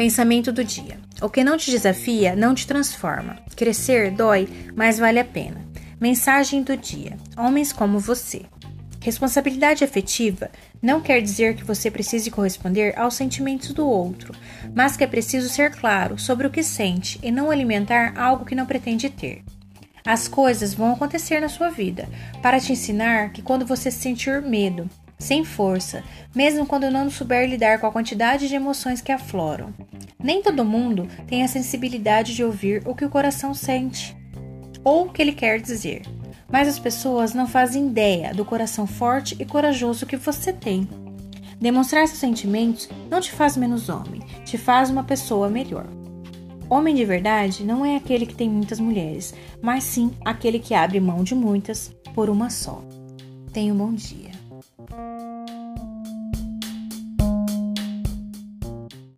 Pensamento do dia. O que não te desafia não te transforma. Crescer dói, mas vale a pena. Mensagem do dia: Homens como você. Responsabilidade afetiva não quer dizer que você precise corresponder aos sentimentos do outro, mas que é preciso ser claro sobre o que sente e não alimentar algo que não pretende ter. As coisas vão acontecer na sua vida para te ensinar que quando você sentir medo, sem força, mesmo quando não souber lidar com a quantidade de emoções que afloram, nem todo mundo tem a sensibilidade de ouvir o que o coração sente ou o que ele quer dizer mas as pessoas não fazem ideia do coração forte e corajoso que você tem. Demonstrar seus sentimentos não te faz menos homem, te faz uma pessoa melhor. Homem de verdade não é aquele que tem muitas mulheres, mas sim aquele que abre mão de muitas por uma só. Tenha um bom dia.